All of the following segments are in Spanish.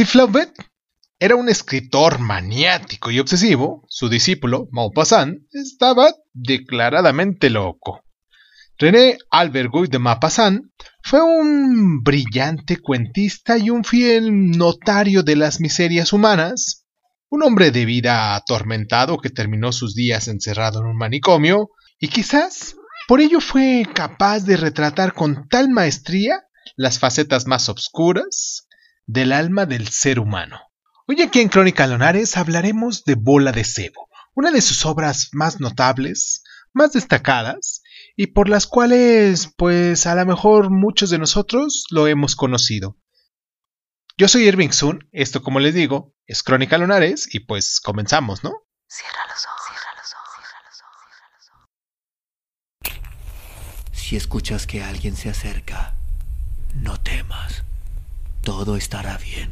Si Flaubert era un escritor maniático y obsesivo, su discípulo, Maupassant, estaba declaradamente loco. René Albert Guy de Maupassant fue un brillante cuentista y un fiel notario de las miserias humanas, un hombre de vida atormentado que terminó sus días encerrado en un manicomio, y quizás por ello fue capaz de retratar con tal maestría las facetas más obscuras del alma del ser humano. Hoy aquí en Crónica Lonares hablaremos de Bola de Cebo, una de sus obras más notables, más destacadas, y por las cuales, pues a lo mejor muchos de nosotros lo hemos conocido. Yo soy Irving Sun, esto como les digo, es Crónica Lonares, y pues comenzamos, ¿no? Cierra los ojos, cierra los ojos, cierra los ojos, Si escuchas que alguien se acerca, no temas, todo estará bien.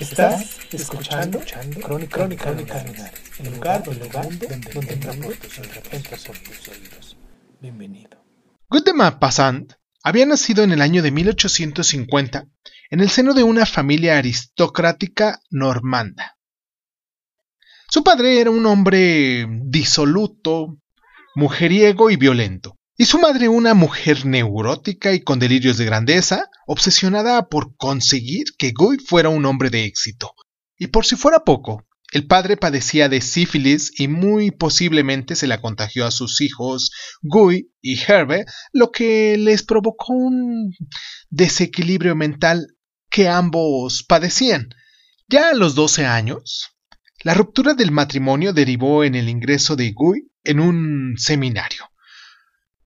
Estás escuchando, Crónica, Crónica, Crónica el lugar, el lugar donde, donde entramos tus oídos. Bienvenido. Gutemar Passant había nacido en el año de 1850 en el seno de una familia aristocrática normanda. Su padre era un hombre disoluto, mujeriego y violento y su madre una mujer neurótica y con delirios de grandeza, obsesionada por conseguir que Guy fuera un hombre de éxito. Y por si fuera poco, el padre padecía de sífilis y muy posiblemente se la contagió a sus hijos Guy y Herbe, lo que les provocó un desequilibrio mental que ambos padecían. Ya a los 12 años, la ruptura del matrimonio derivó en el ingreso de Guy en un seminario.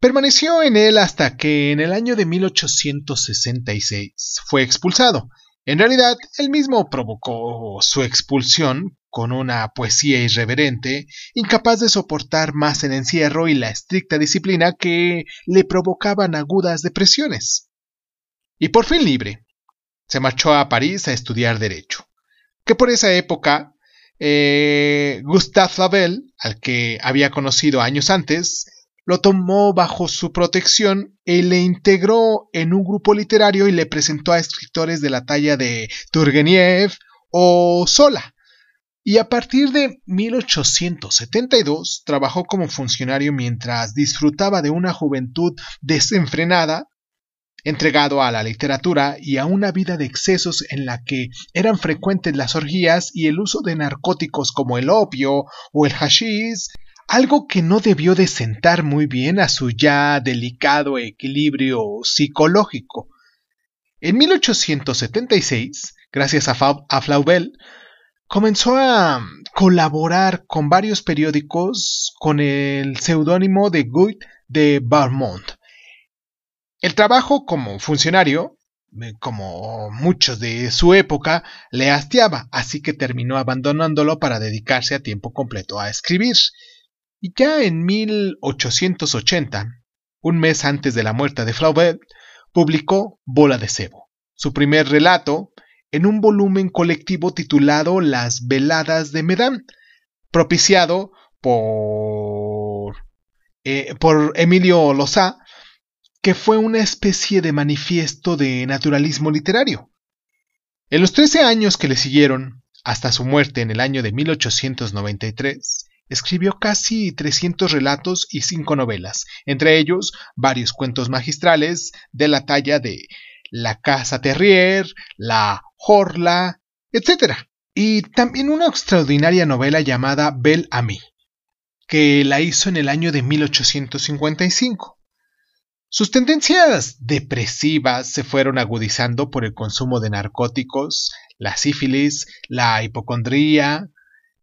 Permaneció en él hasta que en el año de 1866 fue expulsado. En realidad, él mismo provocó su expulsión con una poesía irreverente, incapaz de soportar más el encierro y la estricta disciplina que le provocaban agudas depresiones. Y por fin libre, se marchó a París a estudiar Derecho, que por esa época eh, Gustave Flavel, al que había conocido años antes, lo tomó bajo su protección y le integró en un grupo literario y le presentó a escritores de la talla de Turgeniev o Sola. Y a partir de 1872 trabajó como funcionario mientras disfrutaba de una juventud desenfrenada, entregado a la literatura y a una vida de excesos en la que eran frecuentes las orgías y el uso de narcóticos como el opio o el hashish algo que no debió de sentar muy bien a su ya delicado equilibrio psicológico. En 1876, gracias a, Flaubel, comenzó a colaborar con varios periódicos con el seudónimo de Guy de Barmont. El trabajo como funcionario, eh, como muchos de su época, le hastiaba, así que terminó abandonándolo para dedicarse a tiempo completo a escribir. Y ya en 1880, un mes antes de la muerte de Flaubert, publicó Bola de Cebo, su primer relato, en un volumen colectivo titulado Las Veladas de Medán, propiciado por, eh, por Emilio Lozá, que fue una especie de manifiesto de naturalismo literario. En los 13 años que le siguieron, hasta su muerte en el año de 1893, escribió casi 300 relatos y cinco novelas, entre ellos varios cuentos magistrales de la talla de La Casa Terrier, La Horla, etc. Y también una extraordinaria novela llamada Belle Ami, que la hizo en el año de 1855. Sus tendencias depresivas se fueron agudizando por el consumo de narcóticos, la sífilis, la hipocondría,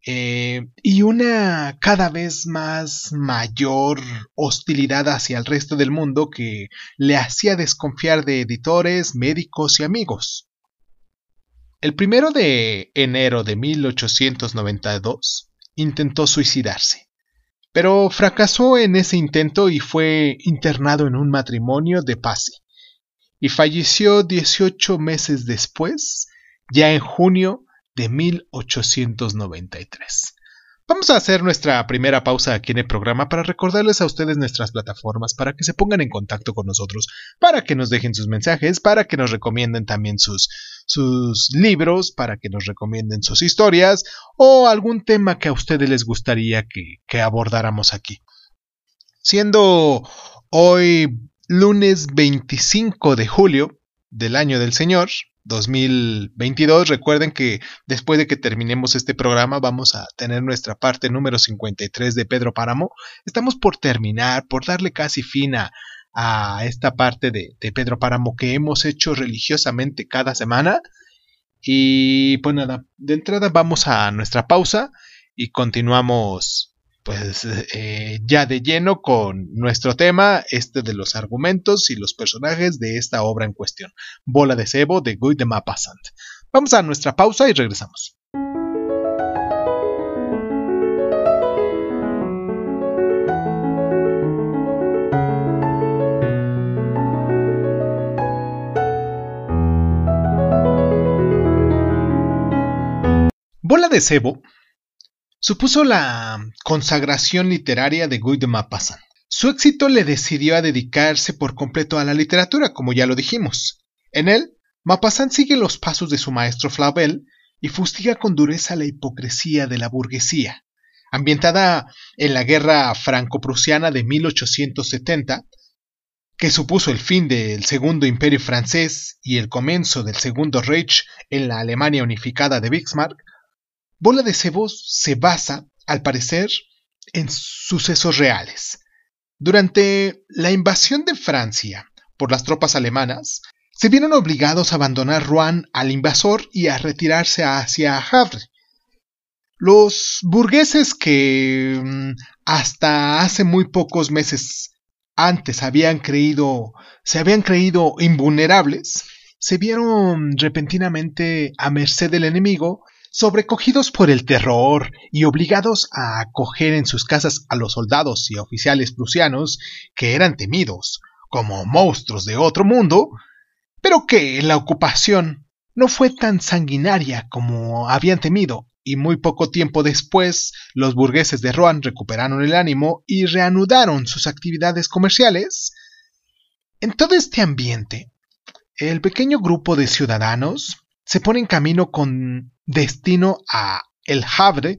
eh, y una cada vez más mayor hostilidad hacia el resto del mundo que le hacía desconfiar de editores, médicos y amigos. El primero de enero de 1892 intentó suicidarse, pero fracasó en ese intento y fue internado en un matrimonio de Pasi, y falleció 18 meses después, ya en junio de 1893. Vamos a hacer nuestra primera pausa aquí en el programa para recordarles a ustedes nuestras plataformas, para que se pongan en contacto con nosotros, para que nos dejen sus mensajes, para que nos recomienden también sus, sus libros, para que nos recomienden sus historias o algún tema que a ustedes les gustaría que, que abordáramos aquí. Siendo hoy lunes 25 de julio del año del Señor, 2022. Recuerden que después de que terminemos este programa vamos a tener nuestra parte número 53 de Pedro Páramo. Estamos por terminar, por darle casi fin a, esta parte de, de, Pedro Páramo que hemos hecho religiosamente cada semana. Y pues nada, de entrada vamos a nuestra pausa y continuamos pues eh, ya de lleno con nuestro tema, este de los argumentos y los personajes de esta obra en cuestión, Bola de Cebo de Guy de Maupassant. Vamos a nuestra pausa y regresamos. Bola de Cebo supuso la consagración literaria de Guy de Maupassant. Su éxito le decidió a dedicarse por completo a la literatura, como ya lo dijimos. En él, Maupassant sigue los pasos de su maestro Flaubert y fustiga con dureza la hipocresía de la burguesía. Ambientada en la guerra franco-prusiana de 1870, que supuso el fin del Segundo Imperio francés y el comienzo del Segundo Reich en la Alemania unificada de Bismarck, Bola de Cebos se basa, al parecer, en sucesos reales. Durante la invasión de Francia por las tropas alemanas, se vieron obligados a abandonar Rouen al invasor y a retirarse hacia Havre. Los burgueses que mm, hasta hace muy pocos meses antes habían creído, se habían creído invulnerables, se vieron repentinamente a merced del enemigo sobrecogidos por el terror y obligados a acoger en sus casas a los soldados y oficiales prusianos que eran temidos como monstruos de otro mundo, pero que la ocupación no fue tan sanguinaria como habían temido, y muy poco tiempo después los burgueses de Rouen recuperaron el ánimo y reanudaron sus actividades comerciales. En todo este ambiente, el pequeño grupo de ciudadanos se pone en camino con destino a El Havre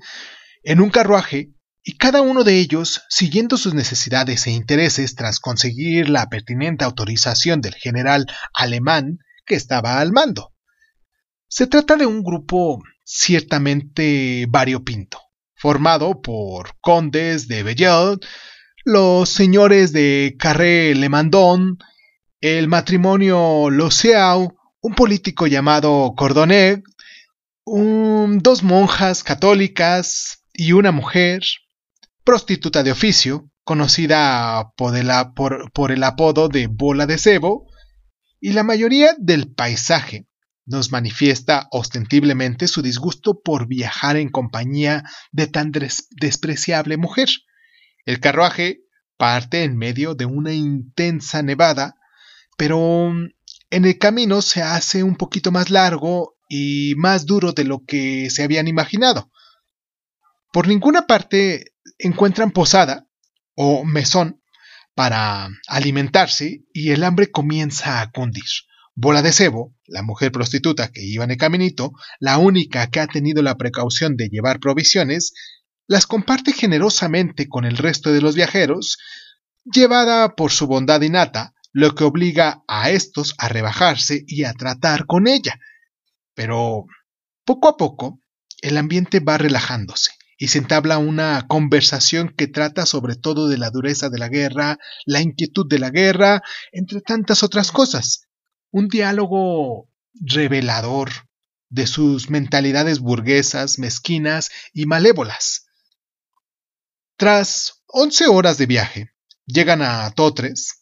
en un carruaje y cada uno de ellos, siguiendo sus necesidades e intereses tras conseguir la pertinente autorización del general alemán que estaba al mando. Se trata de un grupo ciertamente variopinto, formado por condes de Bellel, los señores de Carré Le Mandon, el matrimonio Loceau, un político llamado Cordonet, dos monjas católicas y una mujer, prostituta de oficio, conocida por el, apodo de bola de cebo, y la mayoría del paisaje nos manifiesta ostentiblemente su disgusto por viajar en compañía de tan despreciable mujer. El carruaje parte en medio de una intensa nevada, pero en el camino se hace un poquito más largo y más duro de lo que se habían imaginado. Por ninguna parte encuentran posada o mesón para alimentarse y el hambre comienza a cundir. Bola de Cebo, la mujer prostituta que iba en el caminito, la única que ha tenido la precaución de llevar provisiones, las comparte generosamente con el resto de los viajeros, llevada por su bondad innata, lo que obliga a estos a rebajarse y a tratar con ella, pero poco a poco el ambiente va relajándose y se entabla una conversación que trata sobre todo de la dureza de la guerra, la inquietud de la guerra, entre tantas otras cosas. Un diálogo revelador de sus mentalidades burguesas, mezquinas y malévolas. Tras once horas de viaje, llegan a Totres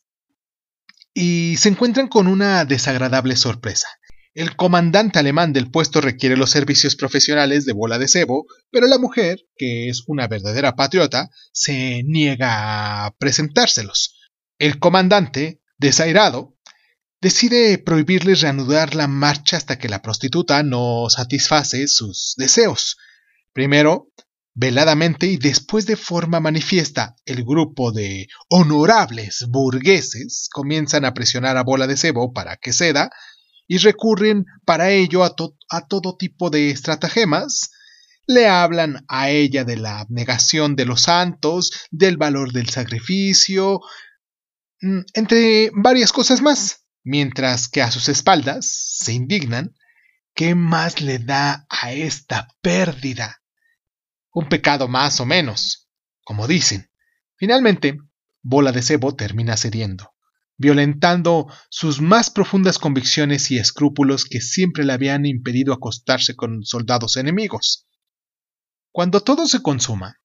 y se encuentran con una desagradable sorpresa. El comandante alemán del puesto requiere los servicios profesionales de bola de cebo, pero la mujer, que es una verdadera patriota, se niega a presentárselos. El comandante, desairado, decide prohibirles reanudar la marcha hasta que la prostituta no satisface sus deseos. Primero, veladamente y después de forma manifiesta, el grupo de honorables burgueses comienzan a presionar a Bola de Cebo para que ceda y recurren para ello a, todo tipo de estratagemas. Le hablan a ella de la abnegación de los santos, del valor del sacrificio, mm, entre varias cosas más mientras que a sus espaldas se indignan, ¿qué más le da a esta pérdida? Un pecado más o menos, como dicen. Finalmente, Bola de Cebo termina cediendo, violentando sus más profundas convicciones y escrúpulos que siempre le habían impedido acostarse con soldados enemigos. Cuando todo se consuma,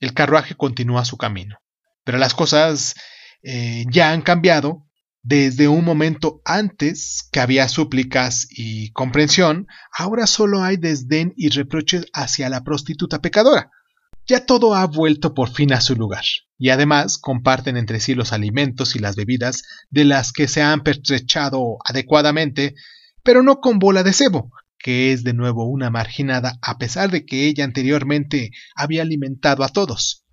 el carruaje continúa su camino, pero las cosas eh, ya han cambiado desde un momento antes que había súplicas y comprensión, ahora solo hay desdén y reproches hacia la prostituta pecadora. Ya todo ha vuelto por fin a su lugar, y además comparten entre sí los alimentos y las bebidas de las que se han pertrechado adecuadamente, pero no con bola de cebo, que es de nuevo una marginada a pesar de que ella anteriormente había alimentado a todos.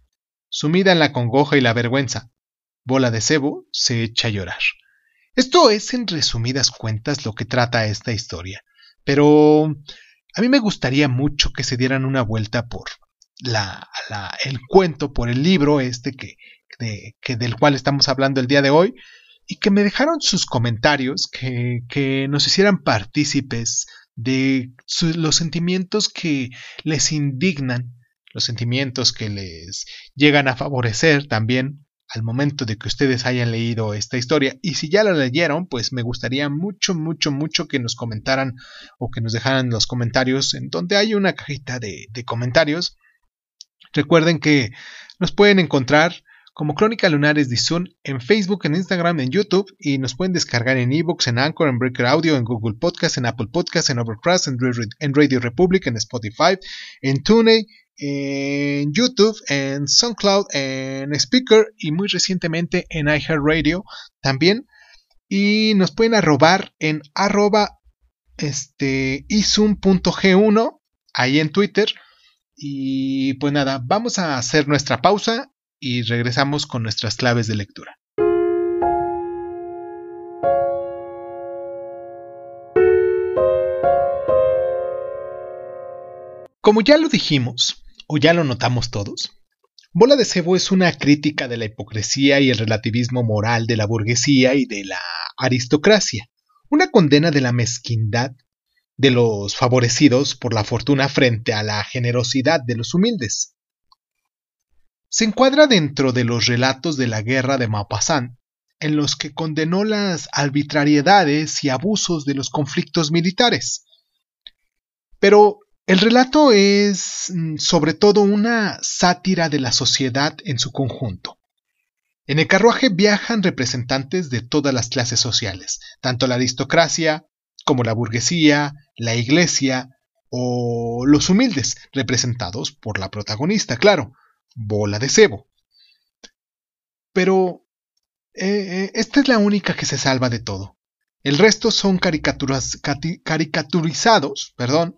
Sumida en la congoja y la vergüenza, Bola de Cebo se echa a llorar. Esto es en resumidas cuentas lo que trata esta historia, pero a mí me gustaría mucho que se dieran una vuelta por la, el cuento, por el libro este que, que del cual estamos hablando el día de hoy, y que me dejaron sus comentarios, que, que nos hicieran partícipes de los sentimientos que les indignan, los sentimientos que les llegan a favorecer también al momento de que ustedes hayan leído esta historia. Y si ya la leyeron, pues me gustaría mucho, mucho, mucho que nos comentaran o que nos dejaran los comentarios en donde hay una cajita de, comentarios. Recuerden que nos pueden encontrar como Crónica Lunares de Zoom en Facebook, en Instagram, en YouTube y nos pueden descargar en ebooks, en Anchor, en Breaker Audio, en Google Podcast, en Apple Podcast, en Overcast, en Radio Republic, en Spotify, en TuneIn en YouTube, en SoundCloud, en Speaker y muy recientemente en iHeartRadio también. Y nos pueden arrobar en arroba este, isum.g1 ahí en Twitter. Y pues nada, vamos a hacer nuestra pausa y regresamos con nuestras claves de lectura. Como ya lo dijimos, ¿O ya lo notamos todos? Bola de Cebo es una crítica de la hipocresía y el relativismo moral de la burguesía y de la aristocracia, una condena de la mezquindad de los favorecidos por la fortuna frente a la generosidad de los humildes. Se encuadra dentro de los relatos de la guerra de Maupassant, en los que condenó las arbitrariedades y abusos de los conflictos militares. Pero el relato es mm, sobre todo una sátira de la sociedad en su conjunto. En el carruaje viajan representantes de todas las clases sociales, tanto la aristocracia como la burguesía, la iglesia o los humildes, representados por la protagonista, claro, bola de cebo. Pero eh, eh, esta es la única que se salva de todo. El resto son caricaturizados perdón,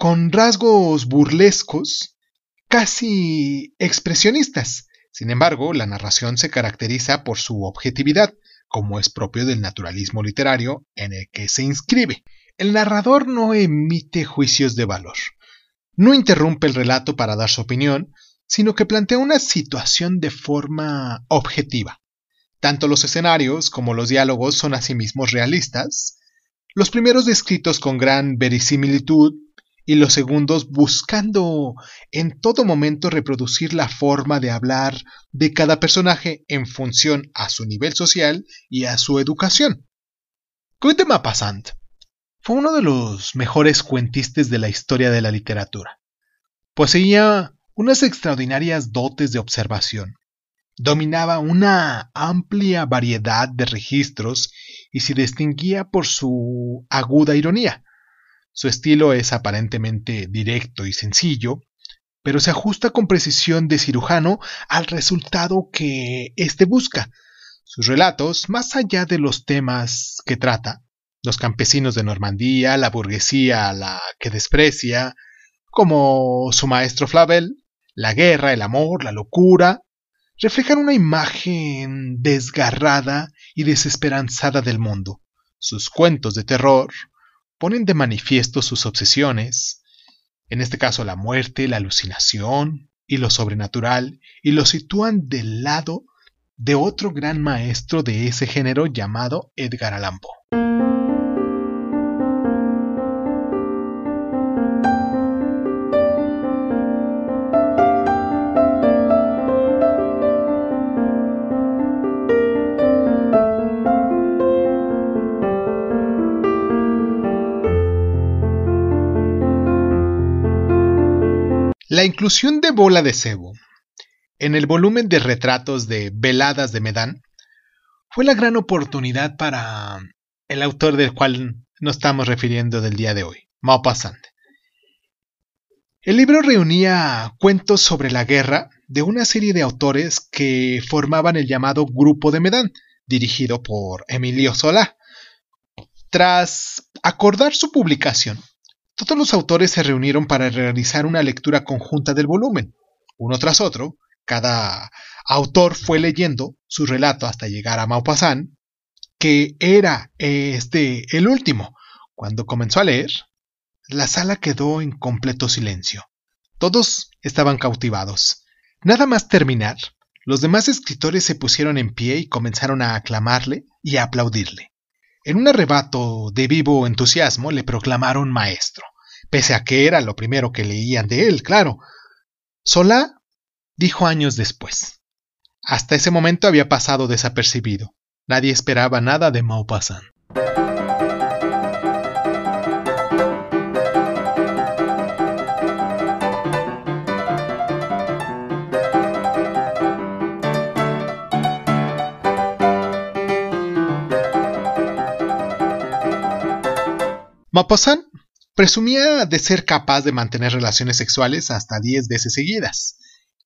con rasgos burlescos, casi expresionistas. Sin embargo, la narración se caracteriza por su objetividad, como es propio del naturalismo literario en el que se inscribe. El narrador no emite juicios de valor, no interrumpe el relato para dar su opinión, sino que plantea una situación de forma objetiva. Tanto los escenarios como los diálogos son asimismo realistas, los primeros descritos con gran verisimilitud, y los segundos buscando en todo momento reproducir la forma de hablar de cada personaje en función a su nivel social y a su educación. Guy Maupassant fue uno de los mejores cuentistas de la historia de la literatura. Poseía unas extraordinarias dotes de observación. Dominaba una amplia variedad de registros y se distinguía por su aguda ironía. Su estilo es aparentemente directo y sencillo, pero se ajusta con precisión de cirujano al resultado que éste busca. Sus relatos, más allá de los temas que trata, los campesinos de Normandía, la burguesía a la que desprecia, como su maestro Flavel, la guerra, el amor, la locura, reflejan una imagen desgarrada y desesperanzada del mundo. Sus cuentos de terror ponen de manifiesto sus obsesiones, en este caso la muerte, la alucinación y lo sobrenatural, y lo sitúan del lado de otro gran maestro de ese género llamado Edgar Allan Poe. Inclusión de Bola de Cebo en el volumen de retratos de Veladas de Medán fue la gran oportunidad para el autor del cual nos estamos refiriendo del día de hoy, Maupassant. El libro reunía cuentos sobre la guerra de una serie de autores que formaban el llamado Grupo de Medán, dirigido por Emilio Solá. Tras acordar su publicación, todos los autores se reunieron para realizar una lectura conjunta del volumen. Uno tras otro, cada autor fue leyendo su relato hasta llegar a Maupassant, que era este el último. Cuando comenzó a leer, la sala quedó en completo silencio. Todos estaban cautivados. Nada más terminar, los demás escritores se pusieron en pie y comenzaron a aclamarle y a aplaudirle. En un arrebato de vivo entusiasmo le proclamaron maestro, pese a que era lo primero que leían de él, claro. Solá dijo años después. Hasta ese momento había pasado desapercibido. Nadie esperaba nada de Maupassant. Maupassant presumía de ser capaz de mantener relaciones sexuales hasta 10 veces seguidas.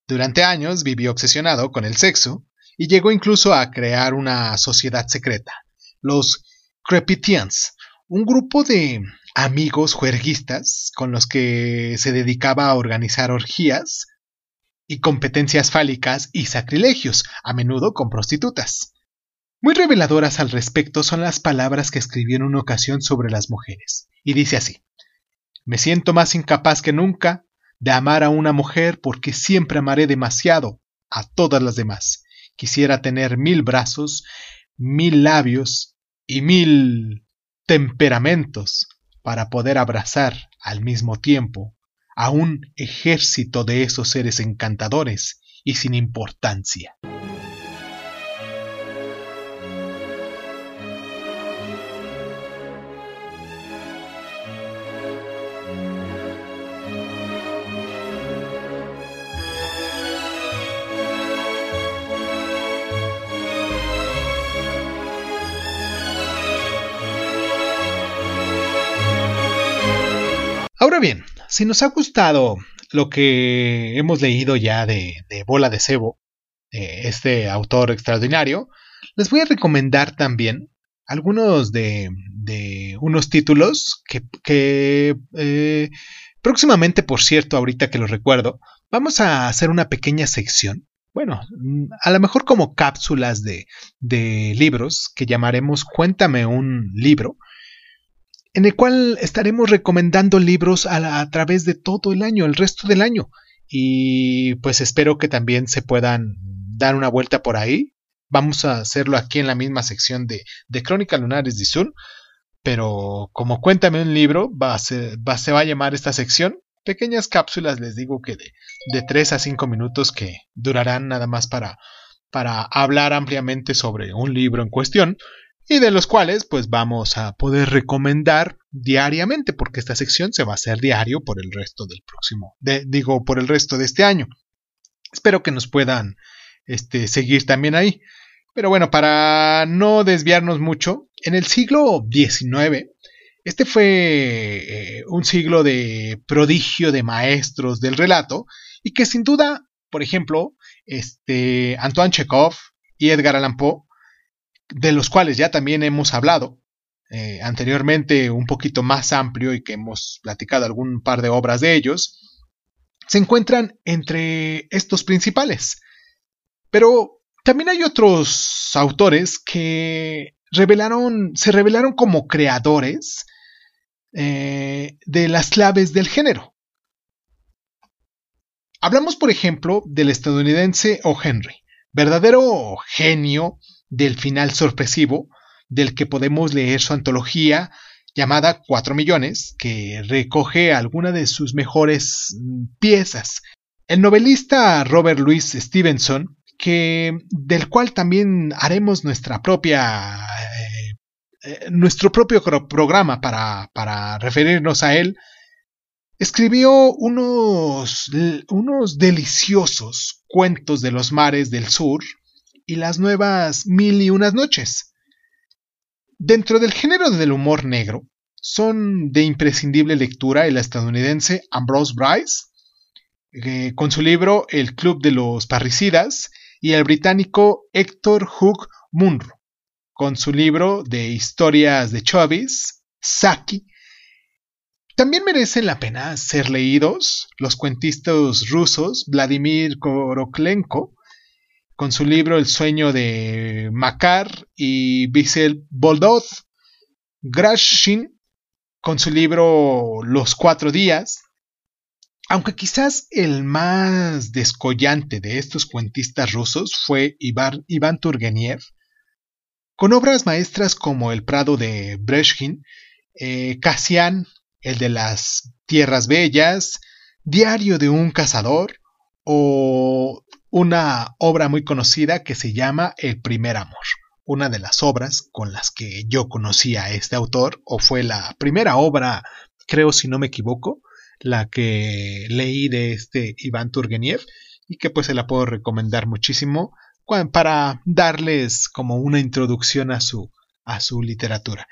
Durante años vivió obsesionado con el sexo y llegó incluso a crear una sociedad secreta, los Crepitians, un grupo de amigos juerguistas con los que se dedicaba a organizar orgías y competencias fálicas y sacrilegios, a menudo con prostitutas. Muy reveladoras al respecto son las palabras que escribió en una ocasión sobre las mujeres, y dice así Me siento más incapaz que nunca de amar a una mujer porque siempre amaré demasiado a todas las demás. Quisiera tener mil brazos, mil labios y mil temperamentos para poder abrazar al mismo tiempo a un ejército de esos seres encantadores y sin importancia. Ahora bien, si nos ha gustado lo que hemos leído ya de, Bola de Cebo, este autor extraordinario, les voy a recomendar también algunos de, unos títulos que, eh, próximamente, por cierto, ahorita que lo recuerdo, vamos a hacer una pequeña sección. Bueno, a lo mejor como cápsulas de libros que llamaremos Cuéntame un libro, en el cual estaremos recomendando libros a, través de todo el año, el resto del año. Y pues espero que también se puedan dar una vuelta por ahí. Vamos a hacerlo aquí en la misma sección de, de Crónica Lunares de Sur. Pero como cuéntame un libro, va a se va a llamar esta sección. Pequeñas cápsulas, les digo que de, de 3 a 5 minutos que durarán nada más para, para hablar ampliamente sobre un libro en cuestión y de los cuales pues vamos a poder recomendar diariamente porque esta sección se va a hacer diario por el resto del próximo, digo por el resto de este año. Espero que nos puedan este, seguir también ahí. Pero bueno, para no desviarnos mucho, En el siglo XIX, este fue eh, un siglo de prodigio de maestros del relato y que sin duda, por ejemplo, este, Antoine Chekhov y Edgar Allan Poe, de los cuales ya también hemos hablado eh, anteriormente un poquito más amplio y que hemos platicado algún par de obras de ellos, se encuentran entre estos principales. Pero también hay otros autores que revelaron, se revelaron como creadores eh, de las claves del género. Hablamos, por ejemplo, del estadounidense O. Henry, verdadero genio del final sorpresivo, del que podemos leer su antología llamada Cuatro Millones, que recoge algunas de sus mejores mm, piezas. El novelista Robert Louis Stevenson, que, del cual también haremos nuestra propia, eh, eh, nuestro propio programa para, para referirnos a él, escribió unos, unos deliciosos cuentos de los mares del sur y las nuevas mil y unas noches. Dentro del género del humor negro, son de imprescindible lectura el estadounidense Ambrose Bryce, eh, con su libro El Club de los Parricidas, y el británico Héctor Hugh Munro, con su libro de historias de Chovis, Saki. También merecen la pena ser leídos los cuentistas rusos Vladimir Koroklenko, con su libro El sueño de Makar y Bisel Boldov, Grashin con su libro Los cuatro días, aunque quizás el más descollante de estos cuentistas rusos fue Iván Turgeniev, con obras maestras como El Prado de Breshkin, eh, el de las Tierras Bellas, Diario de un Cazador o una obra muy conocida que se llama El primer amor, una de las obras con las que yo conocí a este autor, o fue la primera obra, creo si no me equivoco, la que leí de este Iván Turgeniev y que pues se la puedo recomendar muchísimo para darles como una introducción a su, a su literatura.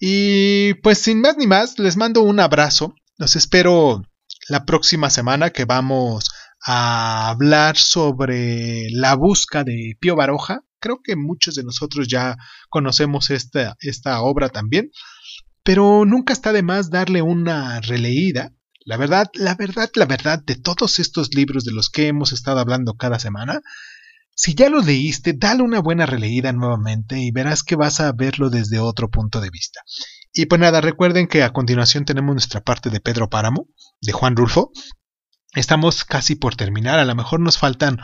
Y pues sin más ni más, les mando un abrazo. Los espero la próxima semana que vamos a hablar sobre la busca de Pío Baroja. Creo que muchos de nosotros ya conocemos esta, esta obra también, pero nunca está de más darle una releída. La verdad, la verdad, la verdad de todos estos libros de los que hemos estado hablando cada semana, si ya los leíste, dale una buena releída nuevamente y verás que vas a verlo desde otro punto de vista. Y pues nada, recuerden que a continuación tenemos nuestra parte de Pedro Páramo, de Juan Rulfo, Estamos casi por terminar, a lo mejor nos faltan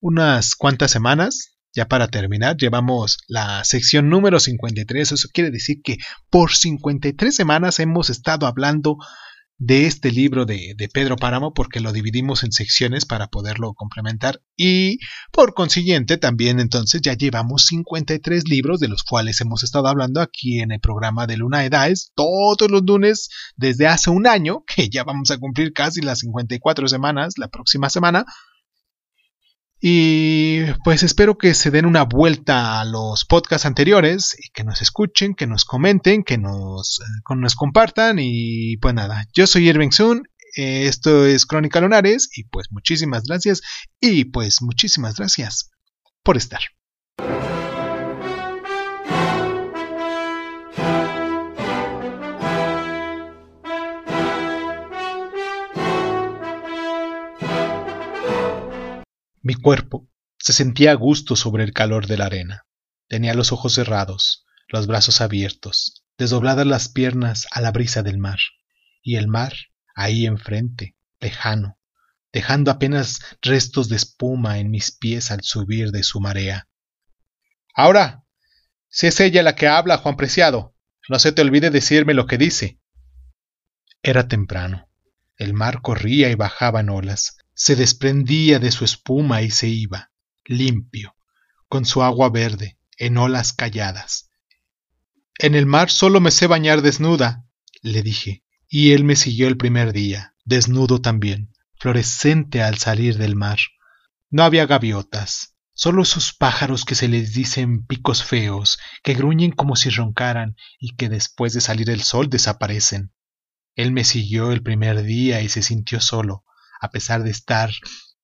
unas cuantas semanas ya para terminar. Llevamos la sección número 53, eso quiere decir que por 53 semanas hemos estado hablando de este libro de, Pedro Páramo porque lo dividimos en secciones para poderlo complementar. Y por consiguiente también entonces ya llevamos 53 libros de los cuales hemos estado hablando aquí en el programa de Luna Edades todos los lunes desde hace un año que ya vamos a cumplir casi las 54 semanas la próxima semana y pues espero que se den una vuelta a los podcasts anteriores y que nos escuchen, que nos comenten, que nos, eh, nos compartan. Y pues nada, yo soy Irving Sun, esto es Crónica Lunares y pues muchísimas gracias y pues muchísimas gracias por estar. Mi cuerpo se sentía a gusto sobre el calor de la arena. Tenía los ojos cerrados, los brazos abiertos, desdobladas las piernas a la brisa del mar, y el mar ahí enfrente, lejano, dejando apenas restos de espuma en mis pies al subir de su marea. Ahora, si es ella la que habla, Juan Preciado, no se te olvide decirme lo que dice. Era temprano. El mar corría y bajaba en olas, se desprendía de su espuma y se iba, limpio, con su agua verde, en olas calladas. En el mar solo me sé bañar desnuda, le dije, y él me siguió el primer día, desnudo también, florescente al salir del mar. No había gaviotas, solo esos pájaros que se les dicen picos feos, que gruñen como si roncaran y que después de salir el sol desaparecen. Él me siguió el primer día y se sintió solo, a pesar de estar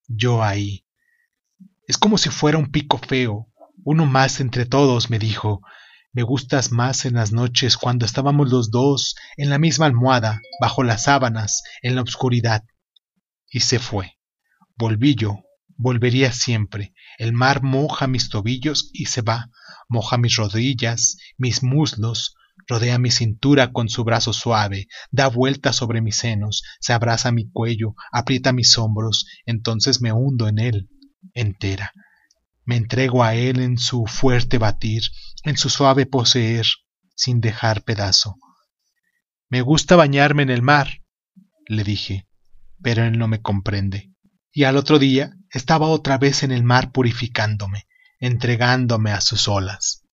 yo ahí. Es como si fuera un pico feo, uno más entre todos, me dijo. Me gustas más en las noches cuando estábamos los dos en la misma almohada, bajo las sábanas, en la oscuridad. Y se fue. Volví yo, volvería siempre. El mar moja mis tobillos y se va, moja mis rodillas, mis muslos, rodea mi cintura con su brazo suave, da vueltas sobre mis senos, se abraza mi cuello, aprieta mis hombros, entonces me hundo en él, entera. Me entrego a él en su fuerte batir, en su suave poseer, sin dejar pedazo. Me gusta bañarme en el mar, le dije, pero él no me comprende. Y al otro día estaba otra vez en el mar purificándome, entregándome a sus olas.